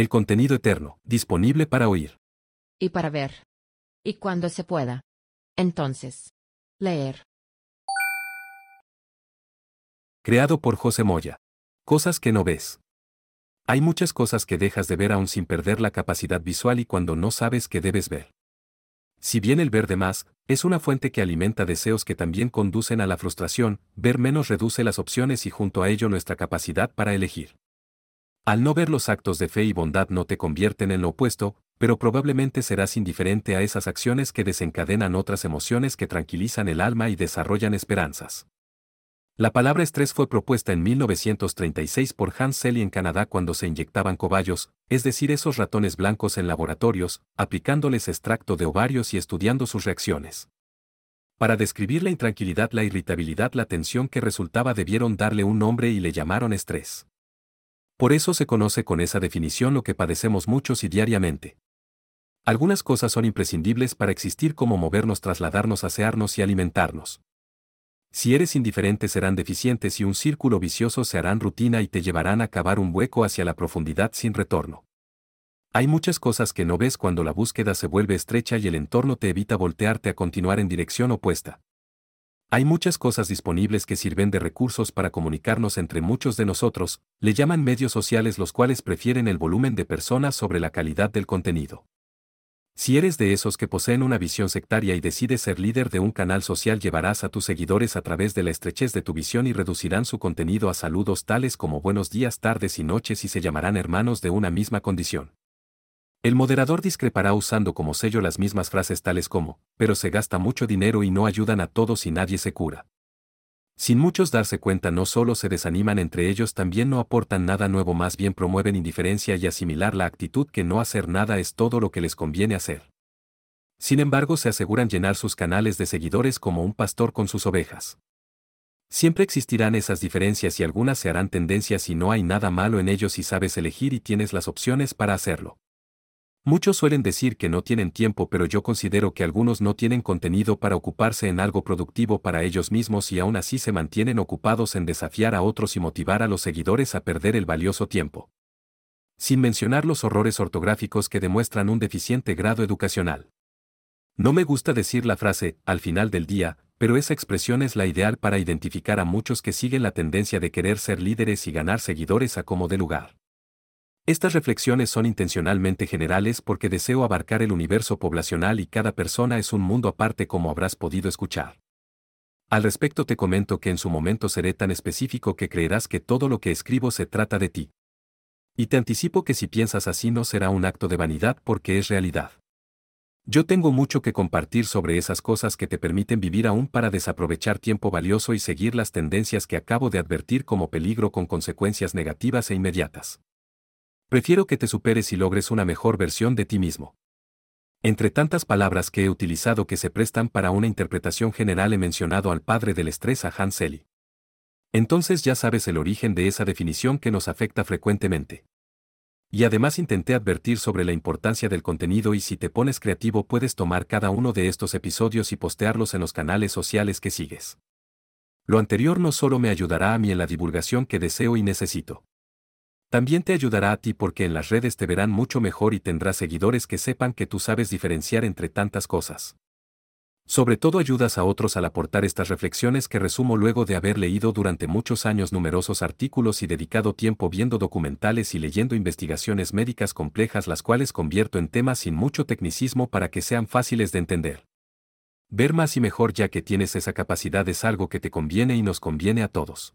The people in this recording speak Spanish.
El contenido eterno, disponible para oír. Y para ver. Y cuando se pueda. Entonces. Leer. Creado por José Moya. Cosas que no ves. Hay muchas cosas que dejas de ver aún sin perder la capacidad visual y cuando no sabes que debes ver. Si bien el ver de más, es una fuente que alimenta deseos que también conducen a la frustración, ver menos reduce las opciones y junto a ello nuestra capacidad para elegir. Al no ver los actos de fe y bondad no te convierten en lo opuesto, pero probablemente serás indiferente a esas acciones que desencadenan otras emociones que tranquilizan el alma y desarrollan esperanzas. La palabra estrés fue propuesta en 1936 por Hans Selye en Canadá cuando se inyectaban cobayos, es decir, esos ratones blancos en laboratorios, aplicándoles extracto de ovarios y estudiando sus reacciones. Para describir la intranquilidad, la irritabilidad, la tensión que resultaba debieron darle un nombre y le llamaron estrés. Por eso se conoce con esa definición lo que padecemos muchos y diariamente. Algunas cosas son imprescindibles para existir como movernos, trasladarnos, asearnos y alimentarnos. Si eres indiferente serán deficientes y un círculo vicioso se harán rutina y te llevarán a cavar un hueco hacia la profundidad sin retorno. Hay muchas cosas que no ves cuando la búsqueda se vuelve estrecha y el entorno te evita voltearte a continuar en dirección opuesta. Hay muchas cosas disponibles que sirven de recursos para comunicarnos entre muchos de nosotros, le llaman medios sociales los cuales prefieren el volumen de personas sobre la calidad del contenido. Si eres de esos que poseen una visión sectaria y decides ser líder de un canal social, llevarás a tus seguidores a través de la estrechez de tu visión y reducirán su contenido a saludos tales como buenos días, tardes y noches y se llamarán hermanos de una misma condición. El moderador discrepará usando como sello las mismas frases tales como, pero se gasta mucho dinero y no ayudan a todos y nadie se cura. Sin muchos darse cuenta no solo se desaniman entre ellos también no aportan nada nuevo más bien promueven indiferencia y asimilar la actitud que no hacer nada es todo lo que les conviene hacer. Sin embargo se aseguran llenar sus canales de seguidores como un pastor con sus ovejas. Siempre existirán esas diferencias y algunas se harán tendencias y no hay nada malo en ellos si sabes elegir y tienes las opciones para hacerlo. Muchos suelen decir que no tienen tiempo, pero yo considero que algunos no tienen contenido para ocuparse en algo productivo para ellos mismos y aún así se mantienen ocupados en desafiar a otros y motivar a los seguidores a perder el valioso tiempo. Sin mencionar los horrores ortográficos que demuestran un deficiente grado educacional. No me gusta decir la frase, al final del día, pero esa expresión es la ideal para identificar a muchos que siguen la tendencia de querer ser líderes y ganar seguidores a como de lugar. Estas reflexiones son intencionalmente generales porque deseo abarcar el universo poblacional y cada persona es un mundo aparte como habrás podido escuchar. Al respecto te comento que en su momento seré tan específico que creerás que todo lo que escribo se trata de ti. Y te anticipo que si piensas así no será un acto de vanidad porque es realidad. Yo tengo mucho que compartir sobre esas cosas que te permiten vivir aún para desaprovechar tiempo valioso y seguir las tendencias que acabo de advertir como peligro con consecuencias negativas e inmediatas. Prefiero que te superes y logres una mejor versión de ti mismo. Entre tantas palabras que he utilizado que se prestan para una interpretación general he mencionado al padre del estrés a Hans Selye. Entonces ya sabes el origen de esa definición que nos afecta frecuentemente. Y además intenté advertir sobre la importancia del contenido y si te pones creativo puedes tomar cada uno de estos episodios y postearlos en los canales sociales que sigues. Lo anterior no solo me ayudará a mí en la divulgación que deseo y necesito. También te ayudará a ti porque en las redes te verán mucho mejor y tendrás seguidores que sepan que tú sabes diferenciar entre tantas cosas. Sobre todo ayudas a otros al aportar estas reflexiones que resumo luego de haber leído durante muchos años numerosos artículos y dedicado tiempo viendo documentales y leyendo investigaciones médicas complejas las cuales convierto en temas sin mucho tecnicismo para que sean fáciles de entender. Ver más y mejor ya que tienes esa capacidad es algo que te conviene y nos conviene a todos.